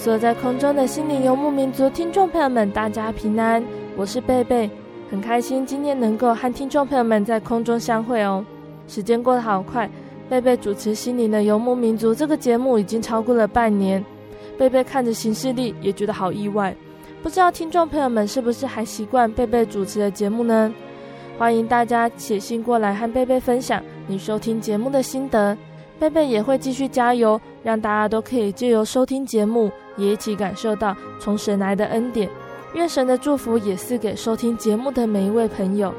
所有在空中的心灵游牧民族听众朋友们，大家平安，我是贝贝，很开心今天能够和听众朋友们在空中相会哦。时间过得好快，贝贝主持心灵的游牧民族这个节目已经超过了半年，贝贝看着行事历也觉得好意外，不知道听众朋友们是不是还习惯贝贝主持的节目呢？欢迎大家写信过来和贝贝分享你收听节目的心得。贝贝也会继续加油，让大家都可以借由收听节目，也一起感受到从神来的恩典。愿神的祝福也赐给收听节目的每一位朋友。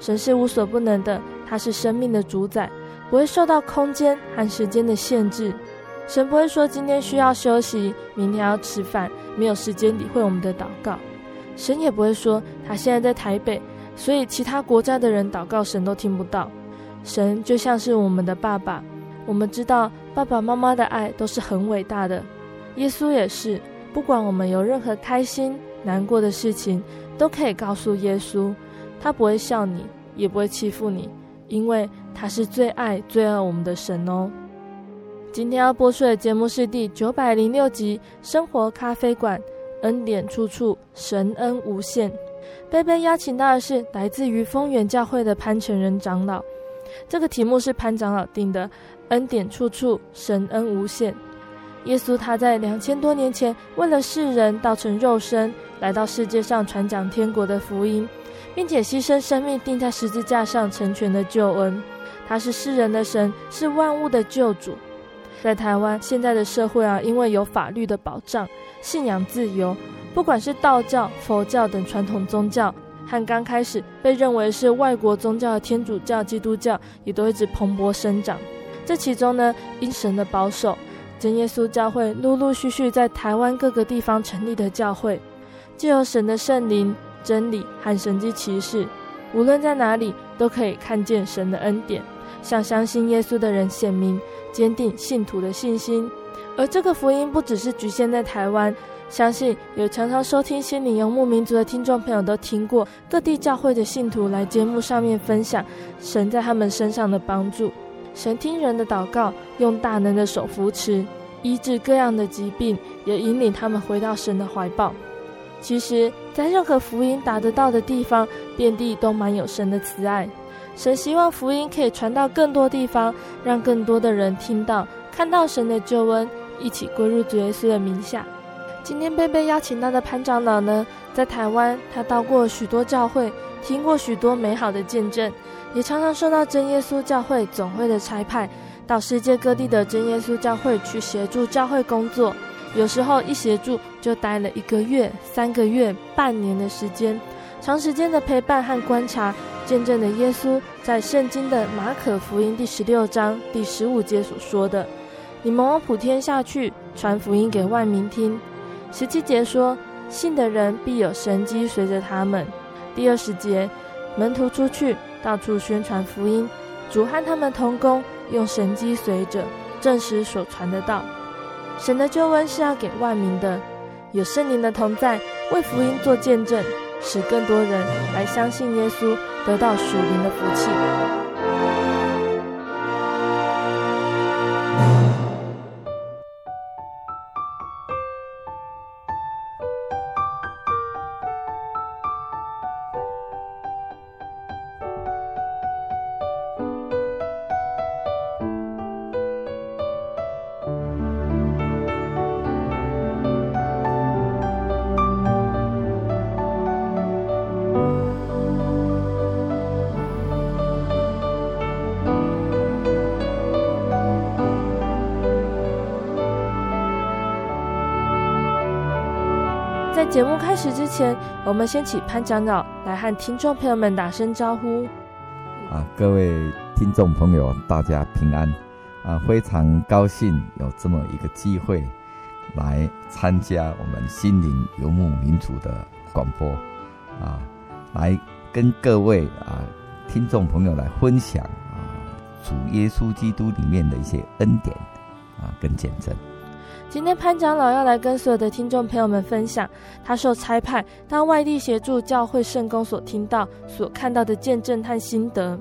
神是无所不能的，他是生命的主宰，不会受到空间和时间的限制。神不会说今天需要休息，明天要吃饭，没有时间理会我们的祷告。神也不会说他现在在台北，所以其他国家的人祷告神都听不到。神就像是我们的爸爸。我们知道爸爸妈妈的爱都是很伟大的，耶稣也是。不管我们有任何开心、难过的事情，都可以告诉耶稣，他不会笑你，也不会欺负你，因为他是最爱、最爱我们的神哦。今天要播出的节目是第九百零六集《生活咖啡馆》，恩典处处，神恩无限。贝贝邀请到的是来自于丰源教会的潘成仁长老，这个题目是潘长老定的。恩典处处，神恩无限。耶稣他在两千多年前，为了世人，道成肉身，来到世界上传讲天国的福音，并且牺牲生命，钉在十字架上成全的救恩。他是世人的神，是万物的救主。在台湾现在的社会啊，因为有法律的保障，信仰自由，不管是道教、佛教等传统宗教，和刚开始被认为是外国宗教的天主教、基督教，也都一直蓬勃生长。这其中呢，因神的保守，真耶稣教会陆陆续续在台湾各个地方成立的教会，借由神的圣灵、真理和神迹奇事，无论在哪里都可以看见神的恩典，向相信耶稣的人显明，坚定信徒的信心。而这个福音不只是局限在台湾，相信有常常收听心理游牧民族的听众朋友都听过，各地教会的信徒来节目上面分享神在他们身上的帮助。神听人的祷告，用大能的手扶持、医治各样的疾病，也引领他们回到神的怀抱。其实，在任何福音达得到的地方，遍地都满有神的慈爱。神希望福音可以传到更多地方，让更多的人听到、看到神的救恩，一起归入主耶稣的名下。今天贝贝邀请到的潘长老呢，在台湾，他到过许多教会，听过许多美好的见证。也常常受到真耶稣教会总会的差派，到世界各地的真耶稣教会去协助教会工作。有时候一协助就待了一个月、三个月、半年的时间，长时间的陪伴和观察，见证了耶稣在圣经的马可福音第十六章第十五节所说的：“你们往普天下去，传福音给万民听。”十七节说：“信的人必有神迹随着他们。”第二十节，门徒出去。到处宣传福音，主和他们同工，用神机随着证实所传的道。神的救恩是要给万民的，有圣灵的同在，为福音做见证，使更多人来相信耶稣，得到属灵的福气。节目开始之前，我们先请潘长老来和听众朋友们打声招呼。啊，各位听众朋友，大家平安！啊，非常高兴有这么一个机会来参加我们心灵游牧民族的广播，啊，来跟各位啊听众朋友来分享啊主耶稣基督里面的一些恩典啊跟见证。今天潘长老要来跟所有的听众朋友们分享，他受差派到外地协助教会圣工所听到、所看到的见证和心得。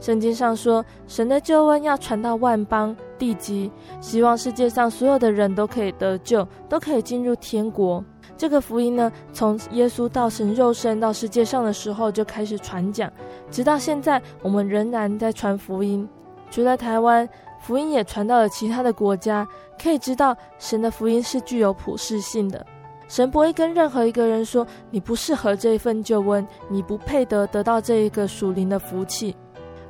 圣经上说，神的救恩要传到万邦地极，希望世界上所有的人都可以得救，都可以进入天国。这个福音呢，从耶稣道成肉身到世界上的时候就开始传讲，直到现在，我们仍然在传福音。除了台湾，福音也传到了其他的国家。可以知道，神的福音是具有普世性的。神不会跟任何一个人说：“你不适合这一份救恩，你不配得得到这一个属灵的福气。”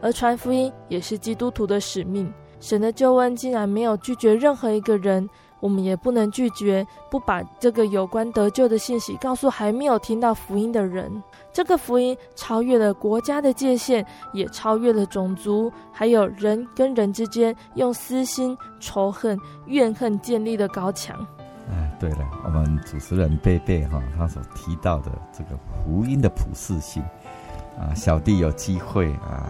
而传福音也是基督徒的使命。神的救恩竟然没有拒绝任何一个人，我们也不能拒绝不把这个有关得救的信息告诉还没有听到福音的人。这个福音超越了国家的界限，也超越了种族，还有人跟人之间用私心、仇恨、怨恨建立的高墙。哎，对了，我们主持人贝贝哈，他所提到的这个福音的普世性啊，小弟有机会啊，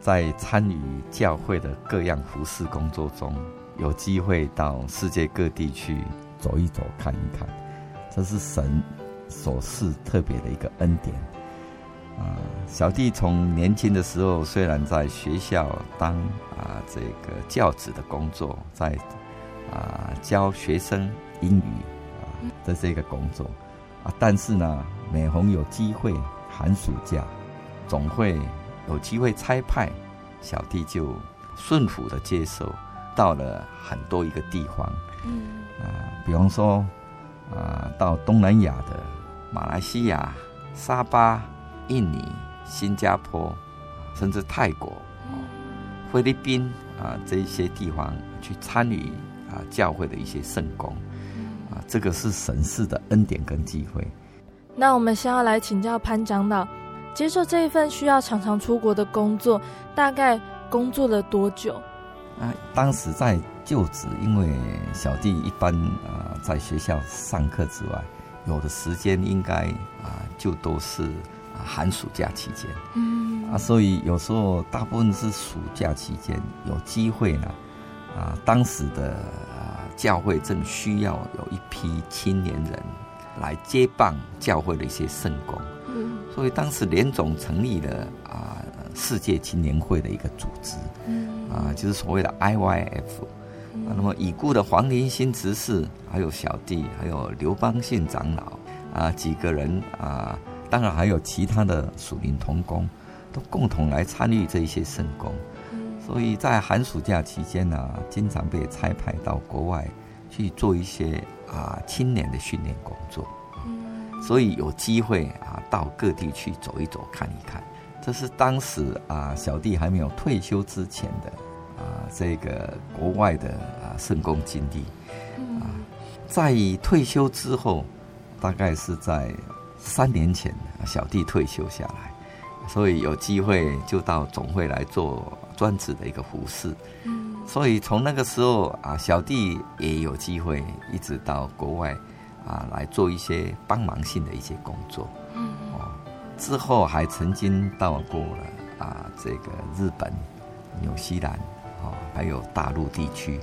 在参与教会的各样服事工作中，有机会到世界各地去走一走、看一看，这是神。所是特别的一个恩典啊！小弟从年轻的时候，虽然在学校当啊这个教职的工作，在啊教学生英语啊的这个工作啊，但是呢，每逢有机会寒暑假，总会有机会差派，小弟就顺服的接受，到了很多一个地方，嗯啊，比方说啊到东南亚的。马来西亚、沙巴、印尼、新加坡，甚至泰国、菲律宾啊这一些地方去参与啊教会的一些圣功，啊，这个是神赐的恩典跟机会。那我们先要来请教潘长老，接受这一份需要常常出国的工作，大概工作了多久？啊，当时在就职，因为小弟一般啊在学校上课之外。有的时间应该啊，就都是啊寒暑假期间，嗯。啊，所以有时候大部分是暑假期间有机会呢，啊，当时的啊教会正需要有一批青年人来接棒教会的一些圣工，嗯，所以当时联总成立了啊世界青年会的一个组织，嗯。啊，就是所谓的 IYF。啊，那么已故的黄林新执事，还有小弟，还有刘邦信长老啊，几个人啊，当然还有其他的属灵同工，都共同来参与这一些圣工。所以在寒暑假期间呢，经常被差派到国外去做一些啊青年的训练工作。所以有机会啊，到各地去走一走，看一看。这是当时啊，小弟还没有退休之前的。啊，这个国外的啊圣公经历，啊，在退休之后，大概是在三年前，小弟退休下来，所以有机会就到总会来做专职的一个服侍。嗯，所以从那个时候啊，小弟也有机会一直到国外啊来做一些帮忙性的一些工作。嗯，哦，之后还曾经到过了啊这个日本、纽西兰。还有大陆地区，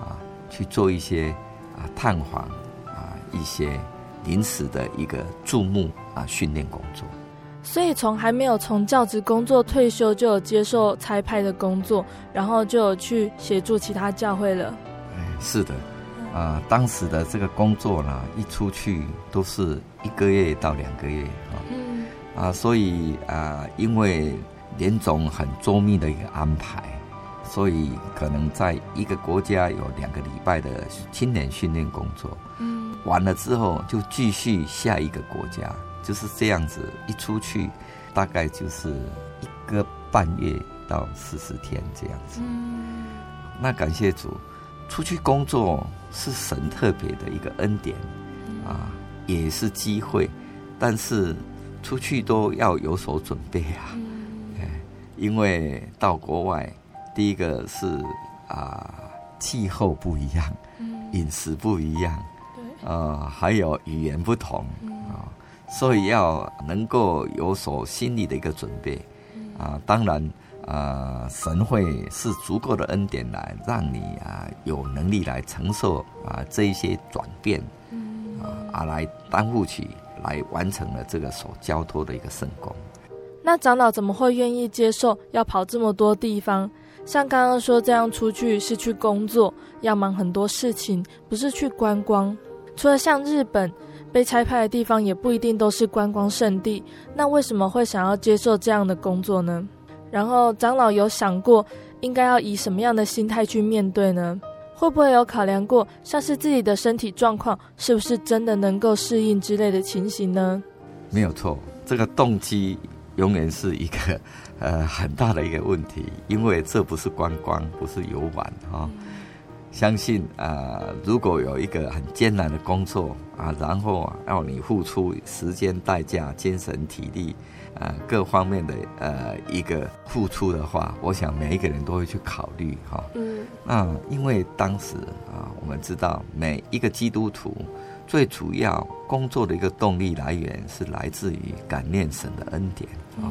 啊，去做一些啊探访，啊，一些临时的一个注目啊训练工作。所以从还没有从教职工作退休，就有接受差派的工作，然后就有去协助其他教会了。哎，是的，啊、呃，当时的这个工作呢，一出去都是一个月到两个月啊，嗯，啊，所以啊、呃，因为连总很周密的一个安排，所以可能在一个国家有两个礼拜的青年训练工作，嗯，完了之后就继续下一个国家。就是这样子，一出去，大概就是一个半月到四十天这样子。嗯，那感谢主，出去工作是神特别的一个恩典，啊，也是机会，但是出去都要有所准备啊。因为到国外，第一个是啊，气候不一样，饮食不一样，啊，还有语言不同啊。所以要能够有所心理的一个准备，啊，当然，啊，神会是足够的恩典来让你啊有能力来承受啊这一些转变，啊，啊来担负起来完成了这个所交托的一个圣功。那长老怎么会愿意接受要跑这么多地方？像刚刚说这样出去是去工作，要忙很多事情，不是去观光。除了像日本。被差派的地方也不一定都是观光胜地，那为什么会想要接受这样的工作呢？然后长老有想过应该要以什么样的心态去面对呢？会不会有考量过像是自己的身体状况是不是真的能够适应之类的情形呢？没有错，这个动机永远是一个呃很大的一个问题，因为这不是观光，不是游玩哈。哦相信啊、呃，如果有一个很艰难的工作啊，然后啊要你付出时间代价、精神体力啊各方面的呃一个付出的话，我想每一个人都会去考虑哈。嗯。那因为当时啊，我们知道每一个基督徒最主要工作的一个动力来源是来自于感念神的恩典啊。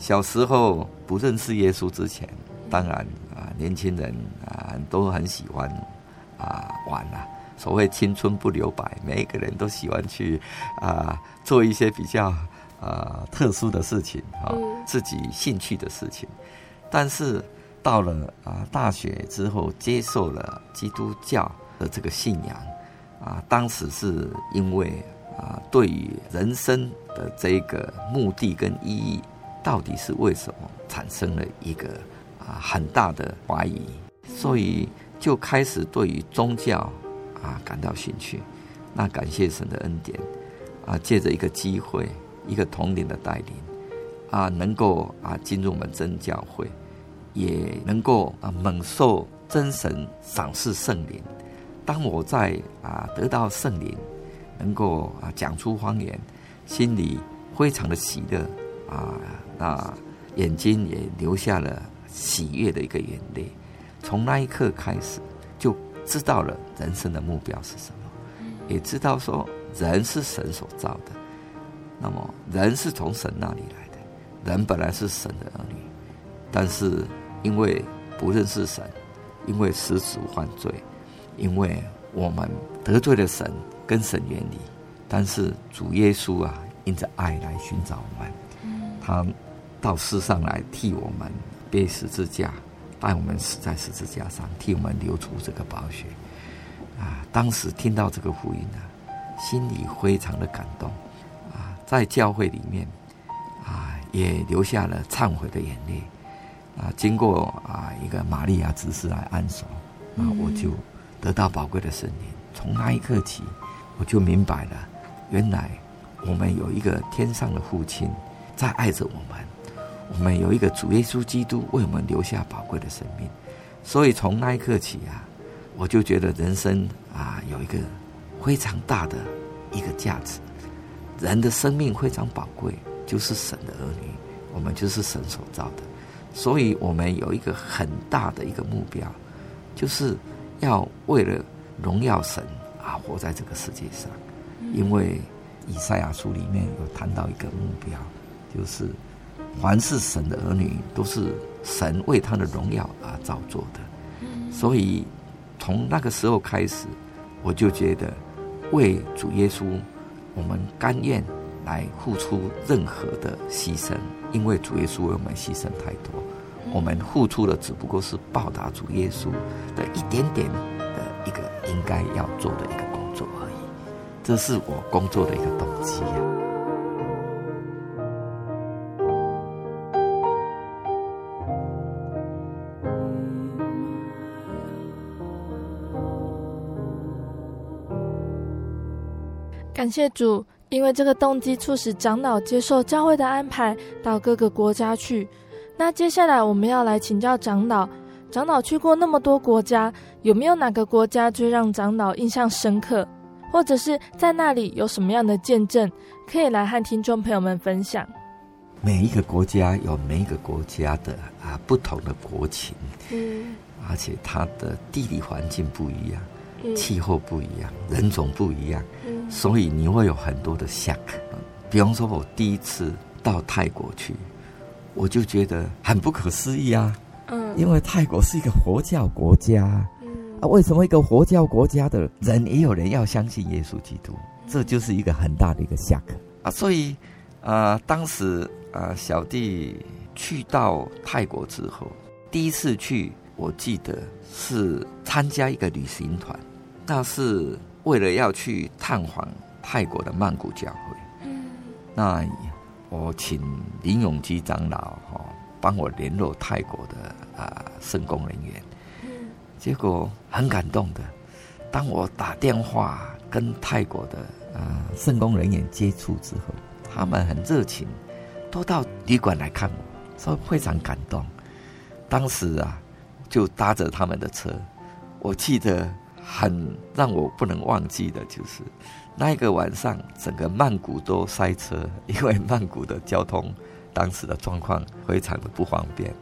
小时候不认识耶稣之前，当然啊。年轻人啊，都很喜欢啊玩啊。所谓青春不留白，每一个人都喜欢去啊做一些比较啊特殊的事情啊，自己兴趣的事情。但是到了啊大学之后，接受了基督教的这个信仰啊，当时是因为啊对于人生的这个目的跟意义，到底是为什么，产生了一个。啊，很大的怀疑，所以就开始对于宗教啊感到兴趣。那感谢神的恩典啊，借着一个机会，一个统领的带领啊，能够啊进入我们真教会，也能够啊猛受真神赏赐圣灵。当我在啊得到圣灵，能够啊讲出方言，心里非常的喜乐啊，那眼睛也流下了。喜悦的一个眼泪，从那一刻开始就知道了人生的目标是什么，也知道说人是神所造的，那么人是从神那里来的，人本来是神的儿女，但是因为不认识神，因为失足犯罪，因为我们得罪了神，跟神远离，但是主耶稣啊，因着爱来寻找我们，他到世上来替我们。背十字架，带我们死在十字架上，替我们流出这个宝血啊！当时听到这个福音呢，心里非常的感动啊，在教会里面啊，也流下了忏悔的眼泪啊。经过啊一个玛利亚执事来安守啊，我就得到宝贵的圣灵。从那一刻起，我就明白了，原来我们有一个天上的父亲在爱着我们。我们有一个主耶稣基督为我们留下宝贵的生命，所以从那一刻起啊，我就觉得人生啊有一个非常大的一个价值。人的生命非常宝贵，就是神的儿女，我们就是神所造的，所以我们有一个很大的一个目标，就是要为了荣耀神啊活在这个世界上。因为以赛亚书里面有谈到一个目标，就是。凡是神的儿女，都是神为他的荣耀而造作的。所以从那个时候开始，我就觉得为主耶稣，我们甘愿来付出任何的牺牲，因为主耶稣为我们牺牲太多，我们付出的只不过是报答主耶稣的一点点的一个应该要做的一个工作而已。这是我工作的一个动机啊。感谢主，因为这个动机促使长老接受教会的安排，到各个国家去。那接下来我们要来请教长老，长老去过那么多国家，有没有哪个国家最让长老印象深刻？或者是在那里有什么样的见证，可以来和听众朋友们分享？每一个国家有每一个国家的啊不同的国情，嗯，而且它的地理环境不一样。气候不一样，人种不一样，所以你会有很多的 shock。比方说，我第一次到泰国去，我就觉得很不可思议啊。嗯，因为泰国是一个佛教国家，嗯啊，为什么一个佛教国家的人也有人要相信耶稣基督？这就是一个很大的一个 shock 啊。所以啊，呃，当时啊，小弟去到泰国之后，第一次去，我记得是参加一个旅行团。那是为了要去探访泰国的曼谷教会。嗯，那我请林永基长老哈帮我联络泰国的啊圣工人员。嗯，结果很感动的，当我打电话跟泰国的啊圣工人员接触之后，他们很热情，都到旅馆来看我，所以非常感动。当时啊，就搭着他们的车，我记得。很让我不能忘记的就是，那一个晚上，整个曼谷都塞车，因为曼谷的交通当时的状况非常的不方便，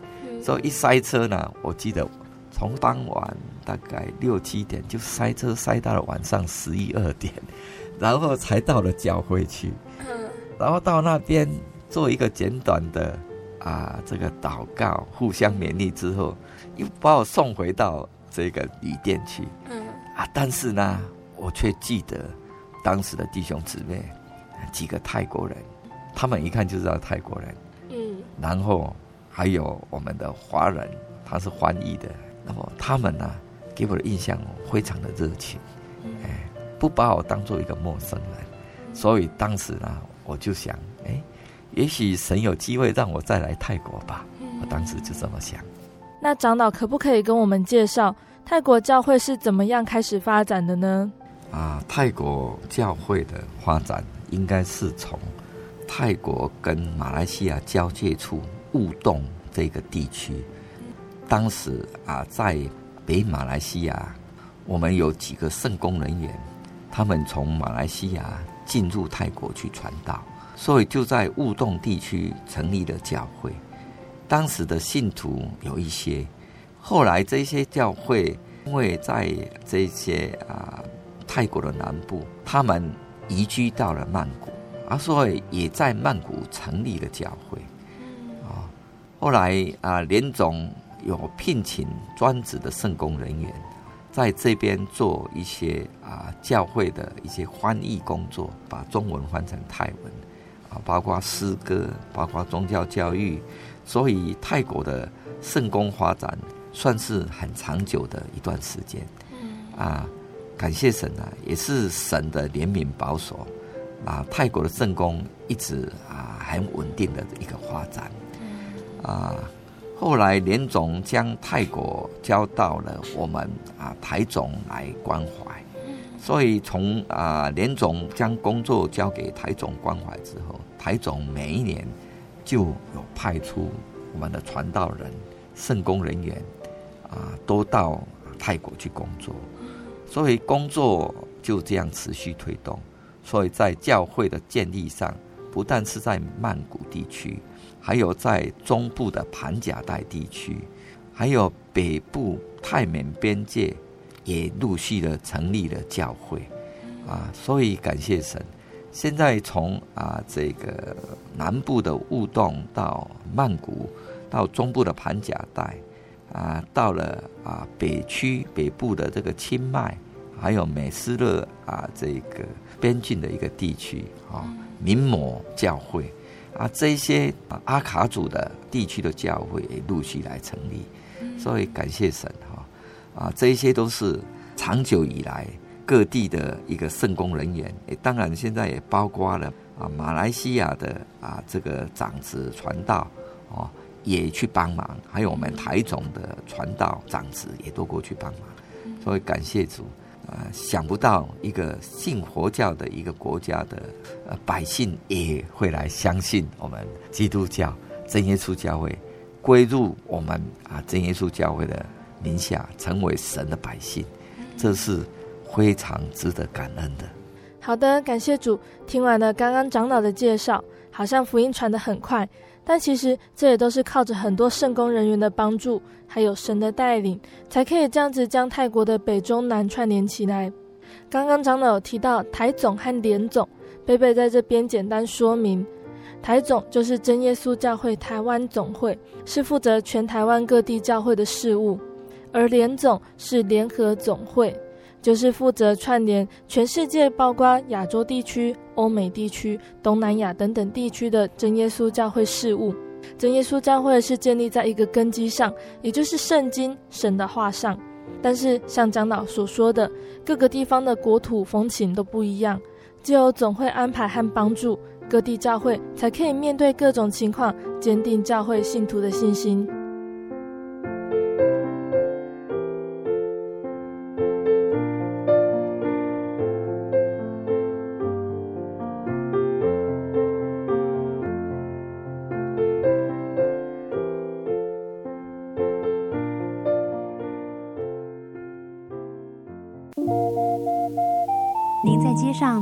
所以一塞车呢，我记得从傍晚大概六七点就塞车塞到了晚上十一二点，然后才到了教会去，然后到那边做一个简短的啊这个祷告，互相勉励之后，又把我送回到这个旅店去。啊！但是呢，我却记得当时的弟兄姊妹几个泰国人，他们一看就知道泰国人。嗯。然后还有我们的华人，他是翻译的。那么他们呢，给我的印象非常的热情，哎，不把我当做一个陌生人。所以当时呢，我就想，哎，也许神有机会让我再来泰国吧。我当时就这么想。那长老可不可以跟我们介绍？泰国教会是怎么样开始发展的呢？啊，泰国教会的发展应该是从泰国跟马来西亚交界处雾洞这个地区。当时啊，在北马来西亚，我们有几个圣工人员，他们从马来西亚进入泰国去传道，所以就在雾洞地区成立了教会。当时的信徒有一些。后来这些教会，因为在这些啊泰国的南部，他们移居到了曼谷，啊，所以也在曼谷成立了教会。啊，后来啊，连总有聘请专职的圣工人员，在这边做一些啊教会的一些翻译工作，把中文翻成泰文，啊，包括诗歌，包括宗教教育，所以泰国的圣工发展。算是很长久的一段时间，啊，感谢神啊，也是神的怜悯保守，啊，泰国的圣工一直啊很稳定的一个发展，啊，后来连总将泰国交到了我们啊台总来关怀，所以从啊连总将工作交给台总关怀之后，台总每一年就有派出我们的传道人、圣工人员。啊，都到泰国去工作，所以工作就这样持续推动。所以在教会的建立上，不但是在曼谷地区，还有在中部的盘甲带地区，还有北部泰缅边界，也陆续的成立了教会。啊，所以感谢神，现在从啊这个南部的雾洞到曼谷，到中部的盘甲带。啊，到了啊北区北部的这个清迈，还有美斯勒啊这个边境的一个地区啊，民摩教会。啊，这些啊阿卡祖的地区的教会也陆续来成立，所以感谢神哈。啊，这些都是长久以来各地的一个圣工人员，也当然现在也包括了啊马来西亚的啊这个长子传道哦。也去帮忙，还有我们台总的传道长子也都过去帮忙，所以感谢主啊！想不到一个信佛教的一个国家的呃百姓也会来相信我们基督教真耶稣教会，归入我们啊真耶稣教会的名下，成为神的百姓，这是非常值得感恩的。好的，感谢主。听完了刚刚长老的介绍，好像福音传的很快。但其实这也都是靠着很多圣工人员的帮助，还有神的带领，才可以这样子将泰国的北中南串联起来。刚刚长老有提到台总和联总，贝贝在这边简单说明，台总就是真耶稣教会台湾总会，是负责全台湾各地教会的事务；而联总是联合总会。就是负责串联全世界，包括亚洲地区、欧美地区、东南亚等等地区的真耶稣教会事务。真耶稣教会是建立在一个根基上，也就是圣经神的话上。但是像长老所说的，各个地方的国土风情都不一样，只有总会安排和帮助各地教会，才可以面对各种情况，坚定教会信徒的信心。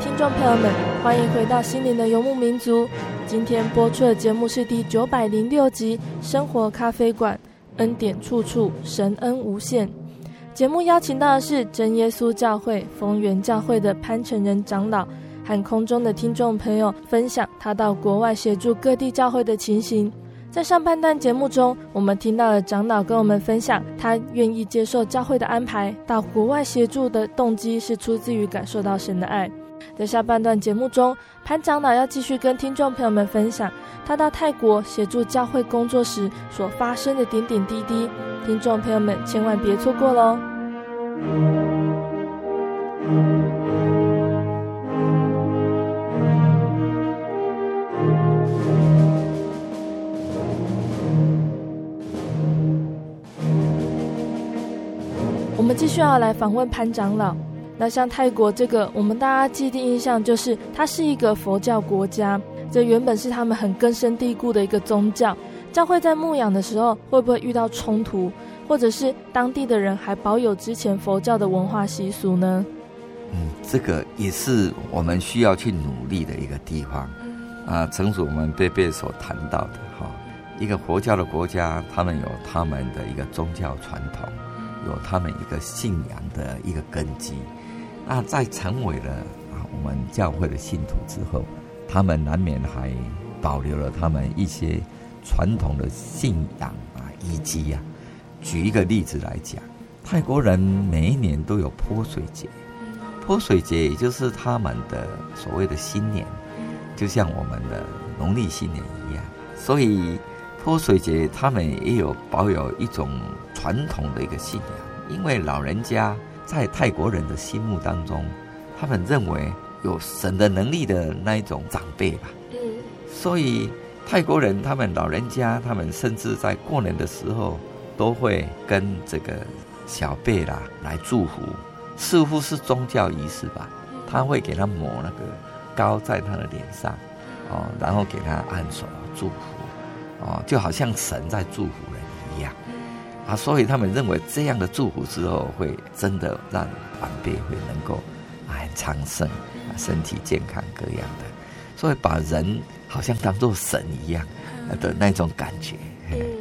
听众朋友们，欢迎回到心灵的游牧民族。今天播出的节目是第九百零六集《生活咖啡馆》，恩典处处，神恩无限。节目邀请到的是真耶稣教会丰源教会的潘成仁长老，和空中的听众朋友分享他到国外协助各地教会的情形。在上半段节目中，我们听到了长老跟我们分享，他愿意接受教会的安排，到国外协助的动机是出自于感受到神的爱。在下半段节目中，潘长老要继续跟听众朋友们分享他到泰国协助教会工作时所发生的点点滴滴，听众朋友们千万别错过喽！我们继续要来访问潘长老。那像泰国这个，我们大家既定印象就是它是一个佛教国家，这原本是他们很根深蒂固的一个宗教。教会在牧养的时候会不会遇到冲突，或者是当地的人还保有之前佛教的文化习俗呢？嗯，这个也是我们需要去努力的一个地方。啊，正如我们贝贝所谈到的哈，一个佛教的国家，他们有他们的一个宗教传统，有他们一个信仰的一个根基。那在成为了啊我们教会的信徒之后，他们难免还保留了他们一些传统的信仰啊以及啊。举一个例子来讲，泰国人每一年都有泼水节，泼水节也就是他们的所谓的新年，就像我们的农历新年一样。所以泼水节他们也有保有一种传统的一个信仰，因为老人家在泰国人的心目当中，他们认为有神的能力的那一种长辈吧。所以泰国人他们老人家，他们甚至在过年的时候。都会跟这个小辈啦来祝福，似乎是宗教仪式吧。他会给他抹那个膏在他的脸上，哦，然后给他按手祝福，哦，就好像神在祝福人一样。啊，所以他们认为这样的祝福之后，会真的让晚辈会能够啊很昌盛，啊身体健康各样的，所以把人好像当做神一样的那种感觉，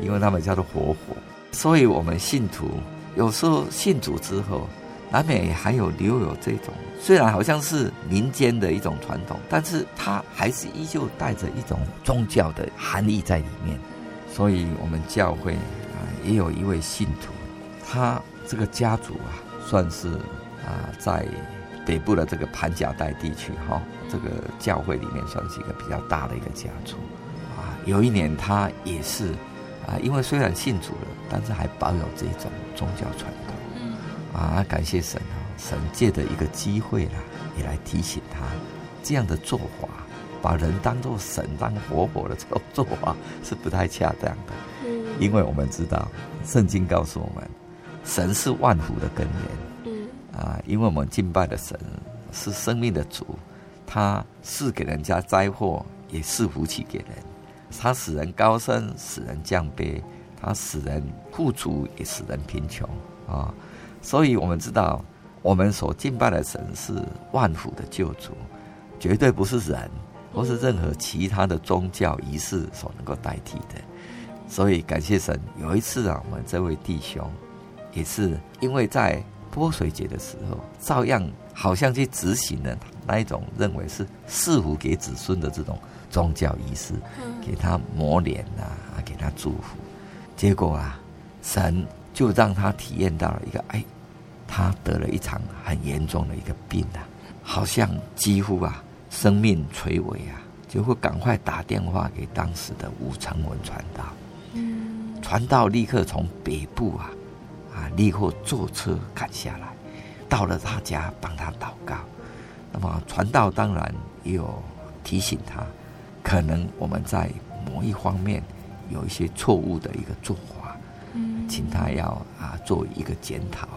因为他们叫做活佛。所以，我们信徒有时候信主之后，难免还有留有这种，虽然好像是民间的一种传统，但是它还是依旧带着一种宗教的含义在里面。所以，我们教会啊，也有一位信徒，他这个家族啊，算是啊，在北部的这个盘甲带地区哈，这个教会里面算是一个比较大的一个家族啊。有一年，他也是。啊，因为虽然信主了，但是还保有这种宗教传统。嗯，啊，感谢神啊！神借的一个机会啦，也来提醒他，这样的做法，把人当做神当活佛的这种做法是不太恰当的。嗯，因为我们知道，圣经告诉我们，神是万福的根源。嗯，啊，因为我们敬拜的神是生命的主，他是给人家灾祸，也是福气给人。他使人高升，使人降卑；他使人富足，也使人贫穷啊！所以，我们知道，我们所敬拜的神是万福的救主，绝对不是人或是任何其他的宗教仪式所能够代替的。所以，感谢神。有一次啊，我们这位弟兄也是因为在泼水节的时候，照样好像去执行了那一种认为是赐福给子孙的这种。宗教仪式，给他抹脸啊，给他祝福，结果啊，神就让他体验到了一个，哎，他得了一场很严重的一个病啊，好像几乎啊生命垂危啊，就会赶快打电话给当时的吴成文传道，嗯，传道立刻从北部啊啊立刻坐车赶下来，到了他家帮他祷告，那么传道当然也有提醒他。可能我们在某一方面有一些错误的一个做法，嗯，请他要啊做一个检讨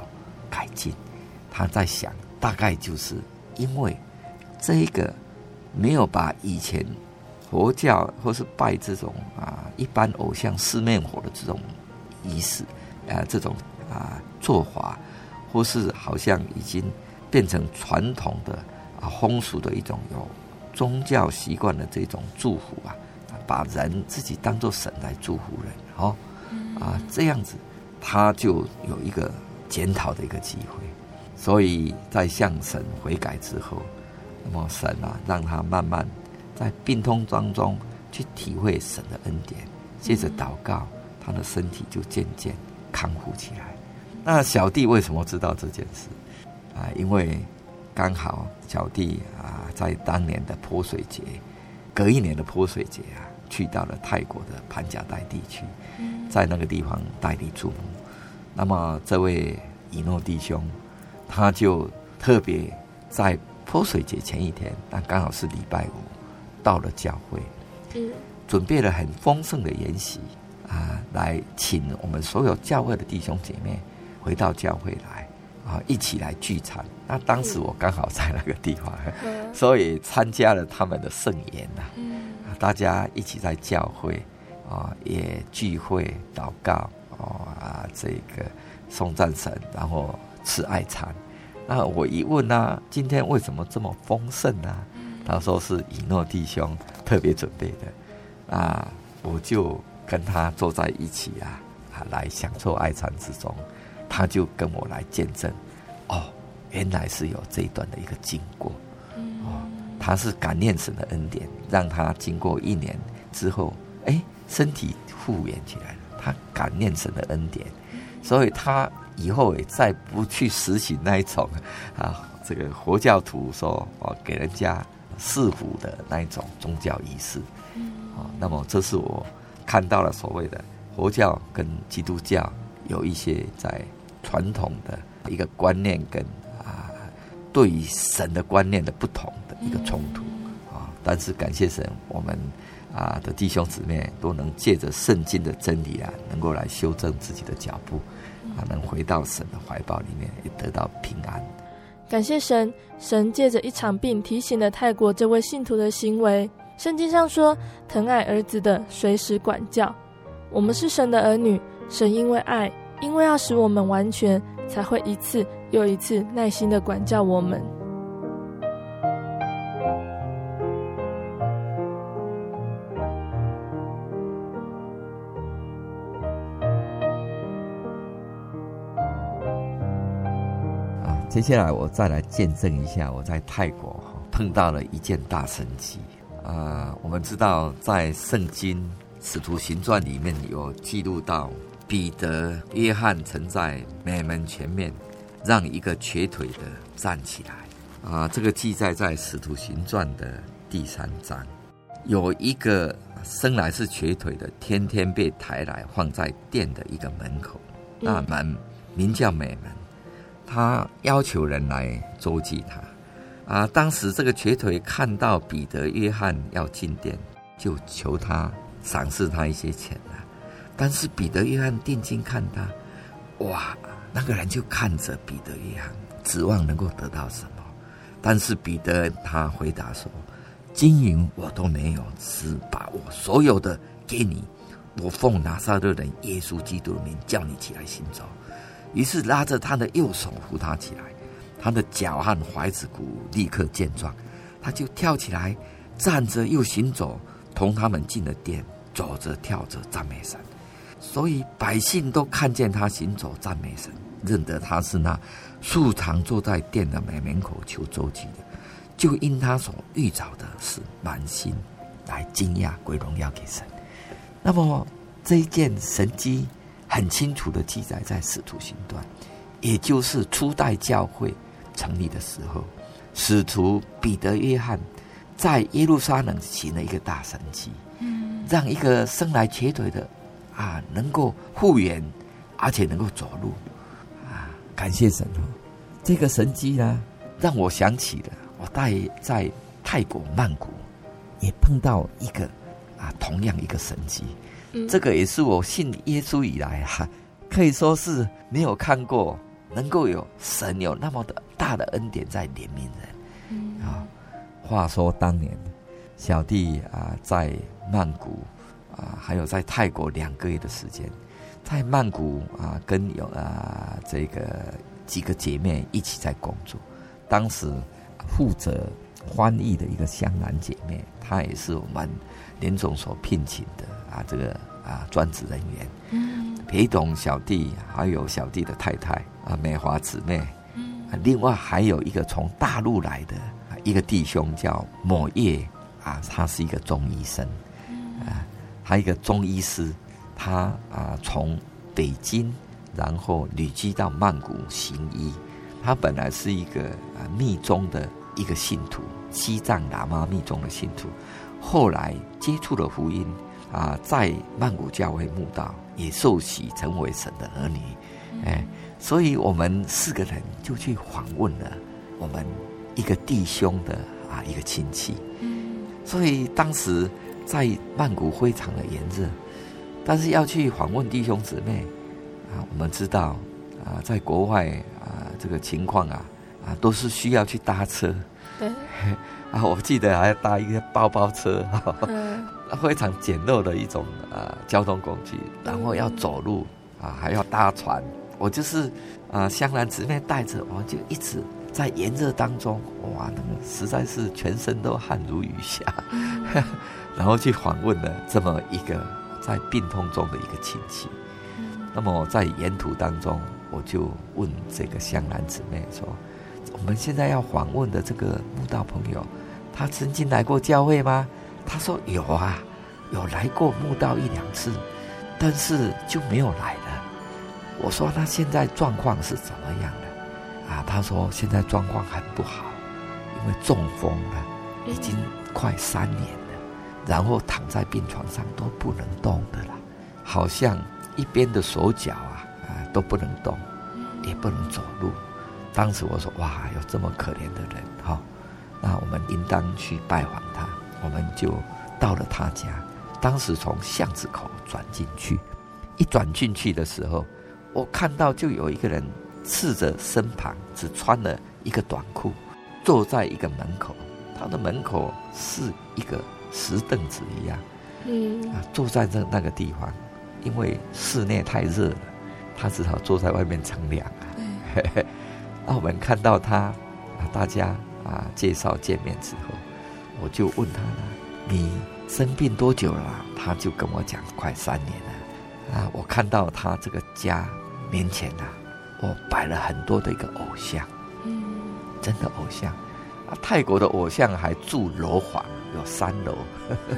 改进。他在想，大概就是因为这一个没有把以前佛教或是拜这种啊一般偶像四面佛的这种仪式啊这种啊做法，或是好像已经变成传统的啊风俗的一种有。宗教习惯的这种祝福啊，把人自己当做神来祝福人，哦，啊，这样子他就有一个检讨的一个机会。所以在向神悔改之后，那么神啊，让他慢慢在病痛当中去体会神的恩典，接着祷告，他的身体就渐渐康复起来。那小弟为什么知道这件事啊？因为刚好小弟啊。在当年的泼水节，隔一年的泼水节啊，去到了泰国的潘甲代地区，在那个地方代理主牧。那么这位以诺弟兄，他就特别在泼水节前一天，但刚好是礼拜五，到了教会，准备了很丰盛的筵席啊，来请我们所有教会的弟兄姐妹回到教会来。啊，一起来聚餐。那当时我刚好在那个地方，所以参加了他们的盛宴呐。大家一起在教会啊，也聚会祷告啊，这个颂赞神，然后吃爱餐。那我一问呢，今天为什么这么丰盛呢？他说是以诺弟兄特别准备的。啊，我就跟他坐在一起啊，啊，来享受爱餐之中。他就跟我来见证，哦，原来是有这一段的一个经过，哦，他是感念神的恩典，让他经过一年之后，哎，身体复原起来了。他感念神的恩典，所以他以后也再不去实行那一种啊，这个佛教徒说哦，给人家赐福的那一种宗教仪式。啊，那么这是我看到了所谓的佛教跟基督教有一些在传统的一个观念跟啊，对于神的观念的不同的一个冲突啊。但是感谢神，我们啊的弟兄姊妹都能借着圣经的真理啊，能够来修正自己的脚步啊，能回到神的怀抱里面，也得到平安。感谢神，神借着一场病提醒了泰国这位信徒的行为。圣经上说：“疼爱儿子的，随时管教。”我们是神的儿女，神因为爱，因为要使我们完全，才会一次又一次耐心的管教我们。接下来我再来见证一下我在泰国碰到了一件大神奇。啊，我们知道在圣经《使徒行传》里面有记录到，彼得、约翰曾在美门前面让一个瘸腿的站起来。啊，这个记载在《使徒行传》的第三章。有一个生来是瘸腿的，天天被抬来放在店的一个门口，那门名叫美门，他要求人来周济他。啊！当时这个瘸腿看到彼得、约翰要进殿，就求他赏赐他一些钱了。但是彼得、约翰定睛看他，哇！那个人就看着彼得、约翰，指望能够得到什么。但是彼得他回答说：“金银我都没有，只把我所有的给你。我奉拿撒勒人耶稣基督的名叫你起来行走。”于是拉着他的右手扶他起来。他的脚和踝子骨立刻健壮，他就跳起来，站着又行走，同他们进了殿，走着跳着赞美神。所以百姓都看见他行走赞美神，认得他是那素常坐在殿的门门口求周济的，就因他所遇着的是满心来惊讶归荣耀给神。那么这一件神迹很清楚的记载在使徒行传，也就是初代教会。成立的时候，使徒彼得、约翰在耶路撒冷行了一个大神迹，嗯，让一个生来瘸腿的啊能够复原，而且能够走路，啊，感谢神哦！这个神迹呢，让我想起了我带在泰国曼谷也碰到一个啊同样一个神迹，嗯，这个也是我信耶稣以来哈，可以说是没有看过。能够有神有那么的大的恩典在怜悯人，嗯。啊，话说当年小弟啊在曼谷啊，还有在泰国两个月的时间，在曼谷啊跟有啊这个几个姐妹一起在工作，当时负责翻译的一个香兰姐妹，她也是我们联总所聘请的啊这个啊专职人员。嗯。陪同小弟，还有小弟的太太啊，美华姊妹，啊，另外还有一个从大陆来的一个弟兄叫某业啊，他是一个中医生，啊，还有一个中医师，他啊从北京然后旅居到曼谷行医，他本来是一个啊密宗的一个信徒，西藏喇嘛密宗的信徒，后来接触了福音。啊，在曼谷教会慕道，也受洗成为神的儿女，哎，所以我们四个人就去访问了我们一个弟兄的啊一个亲戚，所以当时在曼谷非常的炎热，但是要去访问弟兄姊妹啊，我们知道啊，在国外啊这个情况啊啊都是需要去搭车，对，啊，我记得还要搭一个包包车，嗯非常简陋的一种啊交通工具，然后要走路啊，还要搭船。我就是啊，香兰姊妹带着，我就一直在炎热当中，哇，那个实在是全身都汗如雨下，然后去访问了这么一个在病痛中的一个亲戚。那么在沿途当中，我就问这个香兰姊妹说：“我们现在要访问的这个慕道朋友，他曾经来过教会吗？他说有啊，有来过墓道一两次，但是就没有来了。我说他现在状况是怎么样的？啊，他说现在状况很不好，因为中风了，已经快三年了，然后躺在病床上都不能动的了，好像一边的手脚啊啊都不能动，也不能走路。当时我说哇，有这么可怜的人哈。那我们应当去拜访他，我们就到了他家。当时从巷子口转进去，一转进去的时候，我看到就有一个人赤着身旁，只穿了一个短裤，坐在一个门口。他的门口是一个石凳子一样，嗯，啊，坐在这那个地方，因为室内太热了，他只好坐在外面乘凉啊。那、嗯、我们看到他，啊，大家。啊，介绍见面之后，我就问他了：“你生病多久了？”他就跟我讲：“快三年了。”啊，我看到他这个家面前啊，我摆了很多的一个偶像，嗯，真的偶像。啊，泰国的偶像还住楼房，有三楼，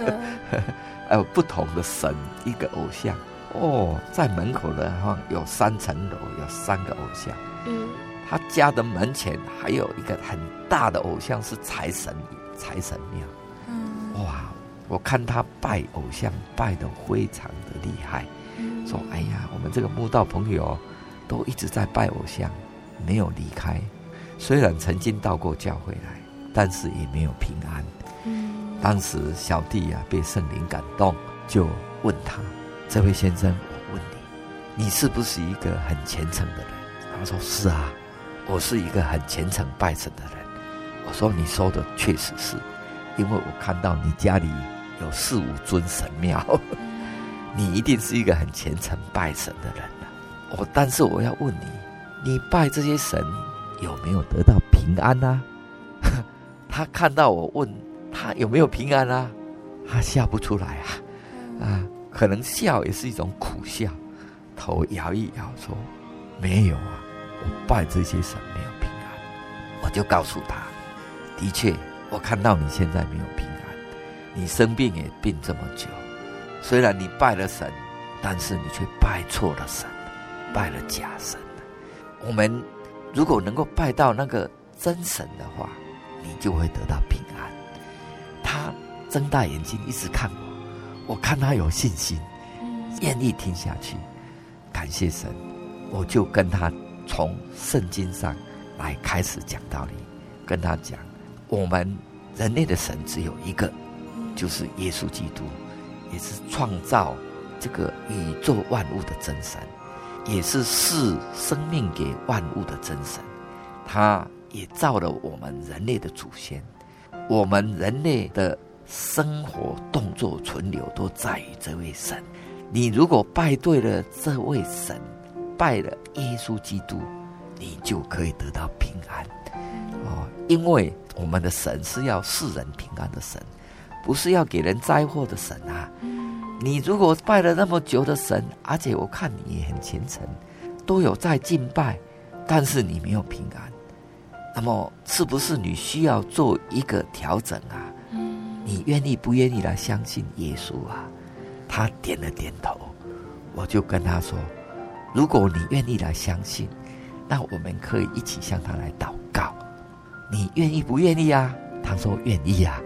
还有不同的神，一个偶像。哦，在门口的话有三层楼，有三个偶像。嗯。他家的门前还有一个很大的偶像，是财神财神庙。嗯，哇，我看他拜偶像拜的非常的厉害。嗯，说哎呀，我们这个慕道朋友都一直在拜偶像，没有离开。虽然曾经到过教会来，但是也没有平安。嗯，当时小弟啊被圣灵感动，就问他：“这位先生，我问你，你是不是一个很虔诚的人？”他说：“是啊。”我是一个很虔诚拜神的人。我说，你说的确实是，因为我看到你家里有四五尊神庙，你一定是一个很虔诚拜神的人啊。我但是我要问你，你拜这些神有没有得到平安呢？他看到我问他有没有平安啊，他笑不出来啊，啊，可能笑也是一种苦笑，头摇一摇说没有啊。我拜这些神没有平安，我就告诉他：的确，我看到你现在没有平安，你生病也病这么久。虽然你拜了神，但是你却拜错了神，拜了假神。我们如果能够拜到那个真神的话，你就会得到平安。他睁大眼睛一直看我，我看他有信心，愿意听下去。感谢神，我就跟他。从圣经上来开始讲道理，跟他讲，我们人类的神只有一个，就是耶稣基督，也是创造这个宇宙万物的真神，也是赐生命给万物的真神。他也造了我们人类的祖先，我们人类的生活、动作、存留都在于这位神。你如果拜对了这位神，拜了耶稣基督，你就可以得到平安。因为我们的神是要世人平安的神，不是要给人灾祸的神啊。你如果拜了那么久的神，而且我看你也很虔诚，都有在敬拜，但是你没有平安，那么是不是你需要做一个调整啊？你愿意不愿意来相信耶稣啊？他点了点头，我就跟他说。如果你愿意来相信，那我们可以一起向他来祷告。你愿意不愿意啊？他说愿意啊。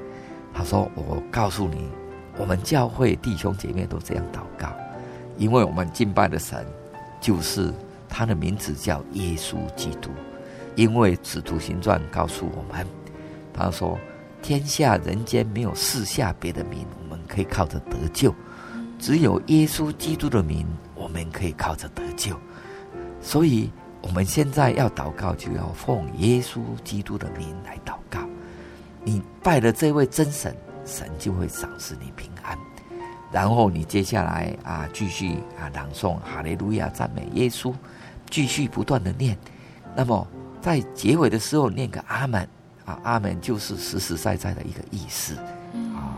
他说：“我告诉你，我们教会弟兄姐妹都这样祷告，因为我们敬拜的神就是他的名字叫耶稣基督。因为使徒行传告诉我们，他说天下人间没有四下别的名，我们可以靠着得救，只有耶稣基督的名。”我们可以靠着得救，所以我们现在要祷告，就要奉耶稣基督的名来祷告。你拜了这位真神，神就会赏赐你平安。然后你接下来啊，继续啊朗诵哈利路亚赞美耶稣，继续不断的念。那么在结尾的时候念个阿门啊，阿门就是实实在在的一个意思啊。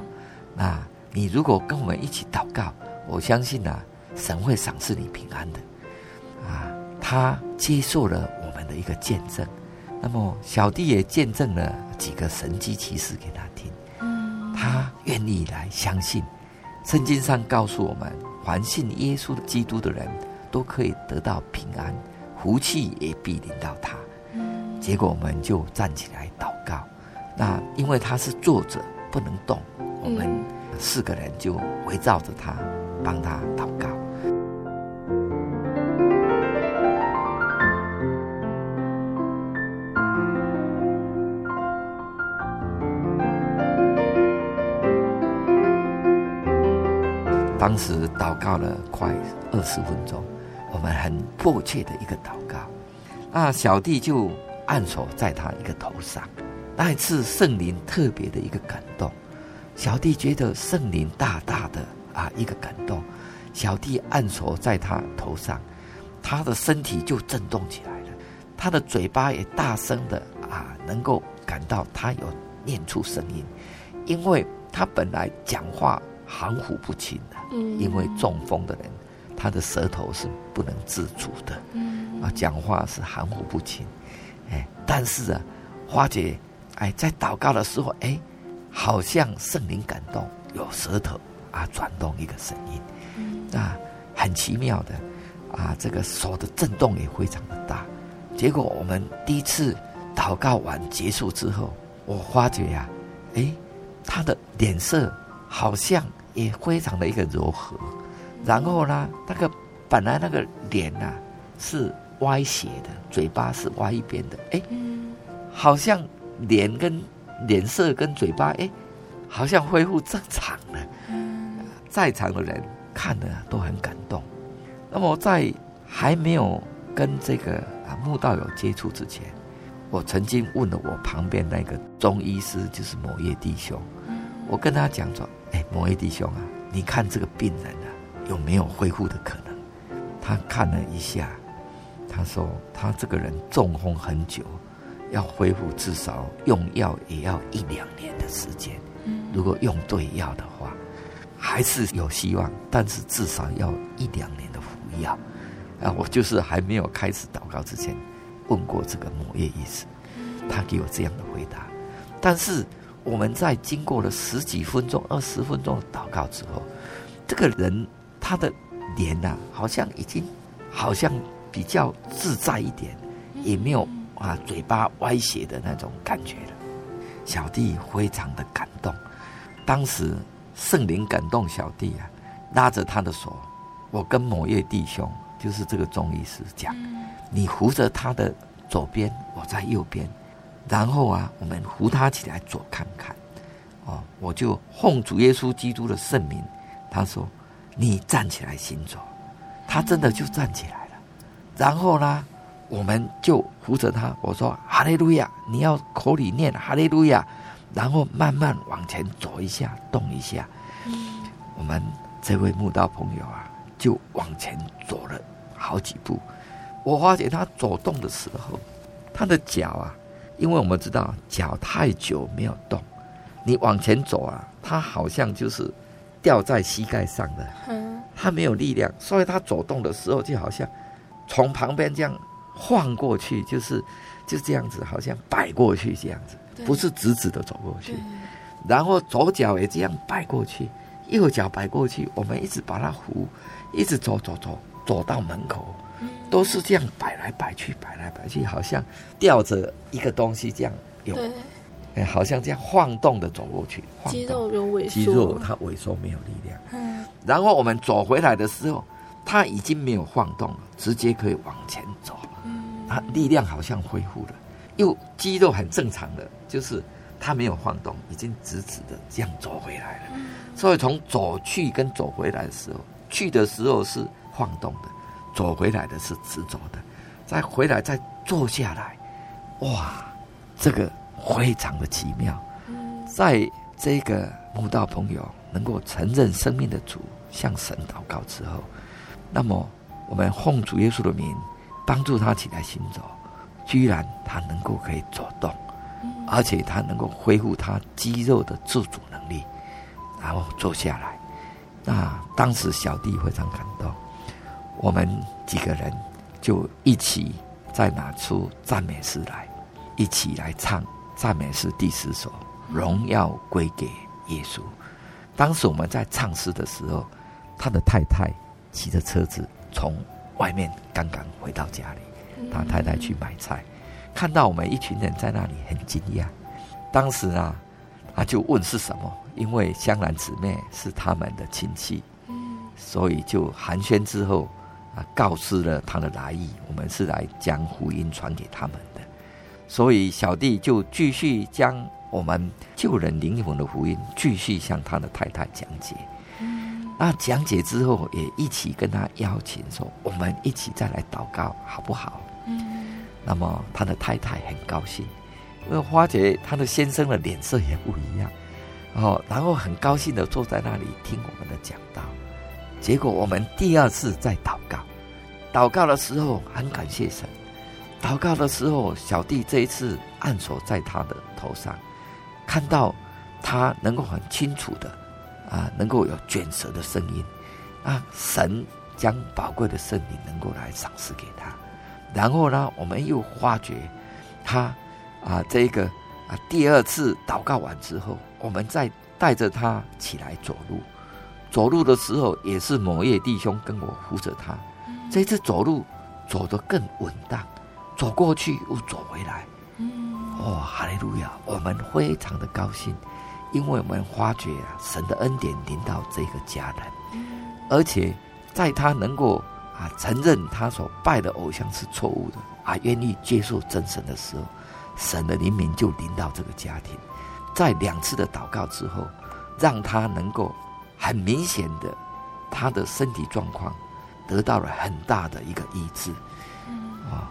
那你如果跟我们一起祷告，我相信呢、啊。神会赏赐你平安的，啊，他接受了我们的一个见证，那么小弟也见证了几个神迹奇事给他听，他愿意来相信。圣经上告诉我们，凡信耶稣基督的人都可以得到平安，福气也必临到他。结果我们就站起来祷告。那因为他是坐着不能动，我们四个人就围绕着他，帮他祷告。当时祷告了快二十分钟，我们很迫切的一个祷告。那小弟就按手在他一个头上，那一次圣灵特别的一个感动，小弟觉得圣灵大大的啊一个感动。小弟按手在他头上，他的身体就震动起来了，他的嘴巴也大声的啊能够感到他有念出声音，因为他本来讲话。含糊不清的，因为中风的人，他的舌头是不能自主的，啊，讲话是含糊不清，哎，但是啊，花姐，哎，在祷告的时候，哎，好像圣灵感动，有舌头啊转动一个声音，啊，很奇妙的，啊，这个手的震动也非常的大。结果我们第一次祷告完结束之后，我发觉呀，哎，他的脸色好像。也非常的一个柔和，然后呢，那个本来那个脸呐、啊、是歪斜的，嘴巴是歪一边的，哎，好像脸跟脸色跟嘴巴，哎，好像恢复正常了。在场的人看了都很感动。那么在还没有跟这个啊慕道友接触之前，我曾经问了我旁边那个中医师，就是某业弟兄，我跟他讲说。哎，某位弟兄啊，你看这个病人啊，有没有恢复的可能？他看了一下，他说他这个人中风很久，要恢复至少用药也要一两年的时间。如果用对药的话，还是有希望，但是至少要一两年的服药。啊，我就是还没有开始祷告之前，问过这个某位医师，他给我这样的回答，但是。我们在经过了十几分钟、二十分钟的祷告之后，这个人他的脸呐、啊，好像已经好像比较自在一点，也没有啊嘴巴歪斜的那种感觉了。小弟非常的感动，当时圣灵感动小弟啊，拉着他的手，我跟某位弟兄，就是这个中医师讲，你扶着他的左边，我在右边。然后啊，我们扶他起来走看看，哦，我就奉主耶稣基督的圣名，他说：“你站起来行走。”他真的就站起来了。然后呢，我们就扶着他，我说：“哈利路亚！”你要口里念“哈利路亚”，然后慢慢往前走一下，动一下。我们这位慕道朋友啊，就往前走了好几步。我发觉他走动的时候，他的脚啊。因为我们知道脚太久没有动，你往前走啊，它好像就是吊在膝盖上的，它没有力量，所以它走动的时候就好像从旁边这样晃过去，就是就这样子，好像摆过去这样子，不是直直的走过去，然后左脚也这样摆过去，右脚摆过去，我们一直把它扶，一直走走走走到门口。都是这样摆来摆去，摆来摆去，好像吊着一个东西这样有，哎，好像这样晃动的走过去。肌肉有萎缩，肌肉它萎缩没有力量。嗯。然后我们走回来的时候，它已经没有晃动了，直接可以往前走。嗯。它力量好像恢复了，又肌肉很正常的，就是它没有晃动，已经直直的这样走回来了。嗯。所以从走去跟走回来的时候，去的时候是晃动的。走回来的是直走的，再回来再坐下来，哇，这个非常的奇妙。在这个慕道朋友能够承认生命的主，向神祷告之后，那么我们奉主耶稣的名，帮助他起来行走，居然他能够可以走动，而且他能够恢复他肌肉的自主能力，然后坐下来。那当时小弟非常感动。我们几个人就一起再拿出赞美诗来，一起来唱赞美诗第十首，荣耀归给耶稣。当时我们在唱诗的时候，他的太太骑着车子从外面刚刚回到家里，他太太去买菜，看到我们一群人在那里，很惊讶。当时啊，他就问是什么，因为香兰姊妹是他们的亲戚，所以就寒暄之后啊，告知了他的来意，我们是来将福音传给他们的。所以小弟就继续将我们救人灵魂的福音继续向他的太太讲解。那讲解之后，也一起跟他邀请说，我们一起再来祷告，好不好？那么他的太太很高兴，因为发觉他的先生的脸色也不一样，哦，然后很高兴的坐在那里听我们的讲道。结果我们第二次再祷告，祷告的时候很感谢神。祷告的时候，小弟这一次按手在他的头上，看到他能够很清楚的啊，能够有卷舌的声音啊，神将宝贵的圣灵能够来赏赐给他。然后呢，我们又发觉他啊，这个啊，第二次祷告完之后，我们再带着他起来走路。走路的时候，也是某位弟兄跟我扶着他。这次走路走得更稳当。走过去又走回来，哦，哈利路亚！我们非常的高兴，因为我们发觉啊，神的恩典临到这个家人，而且在他能够啊承认他所拜的偶像是错误的，啊愿意接受真神的时候，神的灵明就临到这个家庭。在两次的祷告之后，让他能够很明显的，他的身体状况得到了很大的一个医治，啊。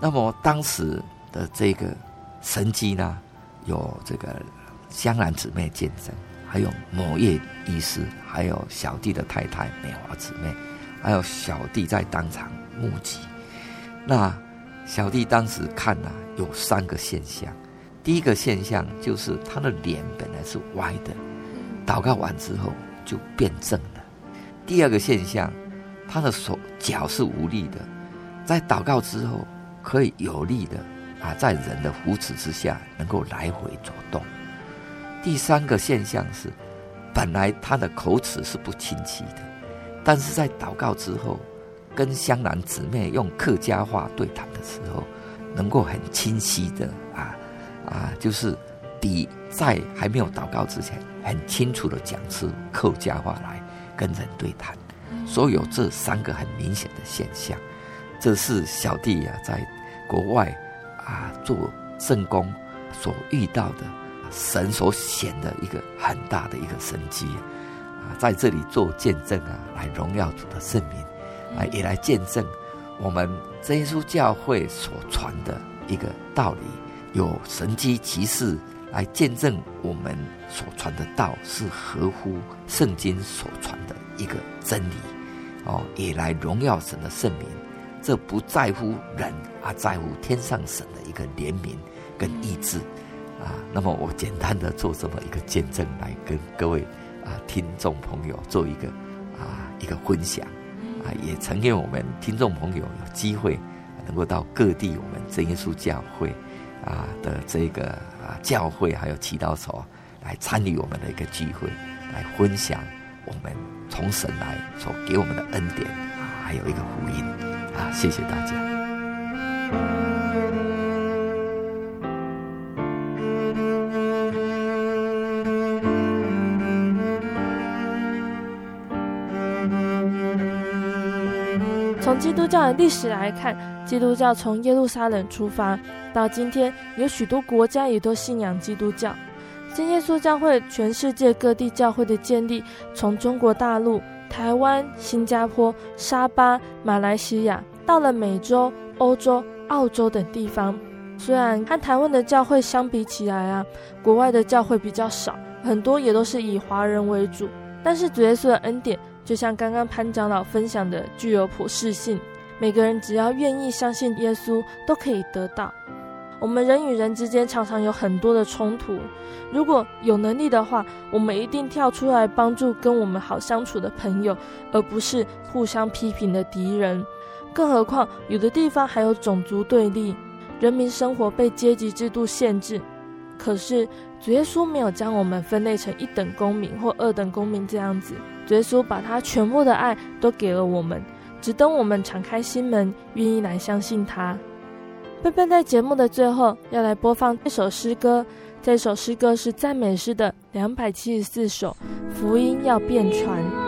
那么当时的这个神迹呢，有这个香兰姊妹见证，还有某叶医师，还有小弟的太太美华姊妹，还有小弟在当场目击。那小弟当时看呢，有三个现象。第一个现象就是他的脸本来是歪的，祷告完之后就变正了。第二个现象，他的手脚是无力的，在祷告之后。可以有力的啊，在人的扶持之下，能够来回走动。第三个现象是，本来他的口齿是不清晰的，但是在祷告之后，跟香兰姊妹用客家话对谈的时候，能够很清晰的啊啊，就是比在还没有祷告之前，很清楚的讲出客家话来跟人对谈。所有这三个很明显的现象，这是小弟呀、啊、在。国外啊，做圣工所遇到的神所显的一个很大的一个神迹啊，在这里做见证啊，来荣耀主的圣名啊，也来见证我们真耶稣教会所传的一个道理，有神迹奇事来见证我们所传的道是合乎圣经所传的一个真理哦，也来荣耀神的圣名。这不在乎人，而在乎天上神的一个怜悯跟意志啊。那么我简单的做这么一个见证，来跟各位啊听众朋友做一个啊一个分享啊，也承愿我们听众朋友有机会能够到各地我们真耶稣教会啊的这个啊教会还有祈祷所来参与我们的一个聚会，来分享我们从神来所给我们的恩典，还有一个福音。啊，谢谢大家。从基督教的历史来看，基督教从耶路撒冷出发，到今天有许多国家也都信仰基督教。真耶稣教会全世界各地教会的建立，从中国大陆。台湾、新加坡、沙巴、马来西亚，到了美洲、欧洲、澳洲等地方，虽然和台湾的教会相比起来啊，国外的教会比较少，很多也都是以华人为主。但是主耶稣的恩典，就像刚刚潘长老分享的，具有普世性，每个人只要愿意相信耶稣，都可以得到。我们人与人之间常常有很多的冲突，如果有能力的话，我们一定跳出来帮助跟我们好相处的朋友，而不是互相批评的敌人。更何况有的地方还有种族对立，人民生活被阶级制度限制。可是主耶稣没有将我们分类成一等公民或二等公民这样子，主耶稣把他全部的爱都给了我们，只等我们敞开心门，愿意来相信他。贝贝在节目的最后要来播放这首诗歌，这首诗歌是赞美诗的两百七十四首，福音要遍传。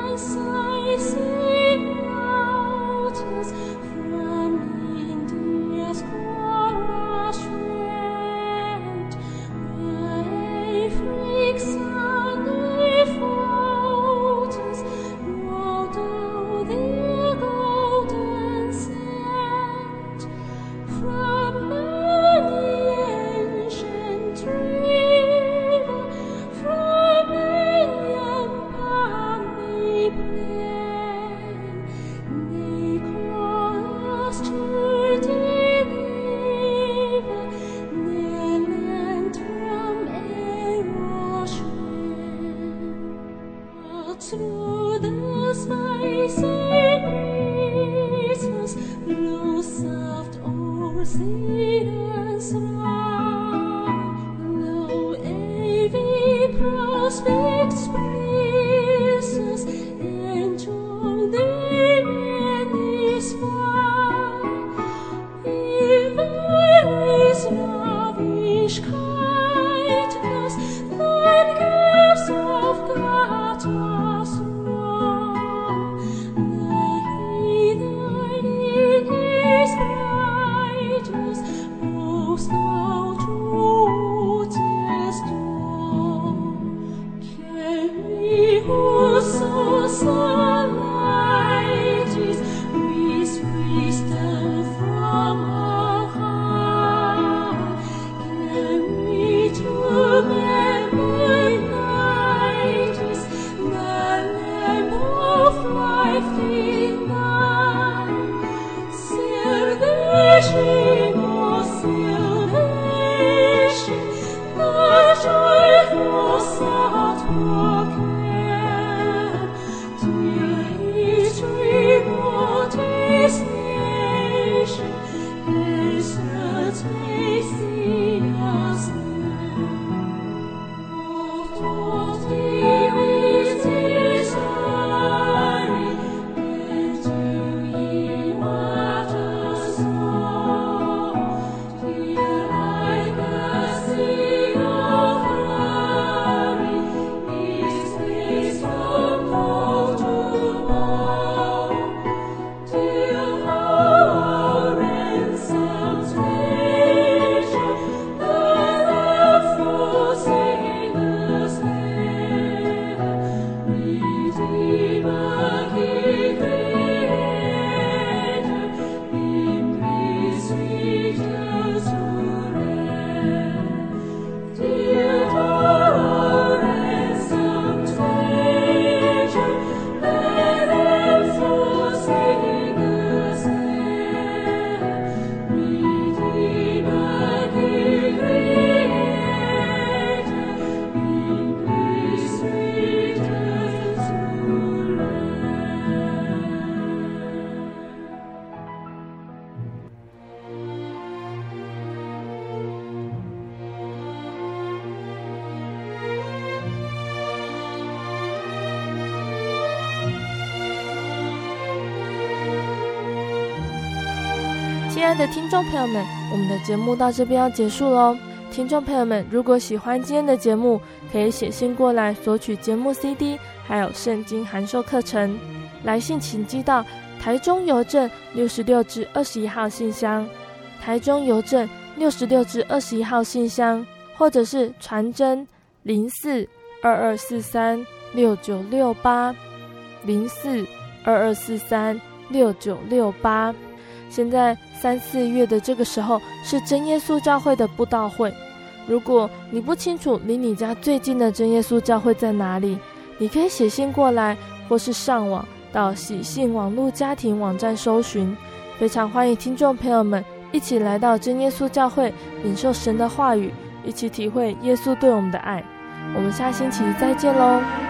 亲爱的听众朋友们，我们的节目到这边要结束喽。听众朋友们，如果喜欢今天的节目，可以写信过来索取节目 CD，还有圣经函授课程。来信请寄到台中邮政六十六至二十一号信箱，台中邮政六十六至二十一号信箱，或者是传真零四二二四三六九六八零四二二四三六九六八。现在三四月的这个时候是真耶稣教会的布道会。如果你不清楚离你家最近的真耶稣教会在哪里，你可以写信过来，或是上网到喜信网络家庭网站搜寻。非常欢迎听众朋友们一起来到真耶稣教会，领受神的话语，一起体会耶稣对我们的爱。我们下星期再见喽。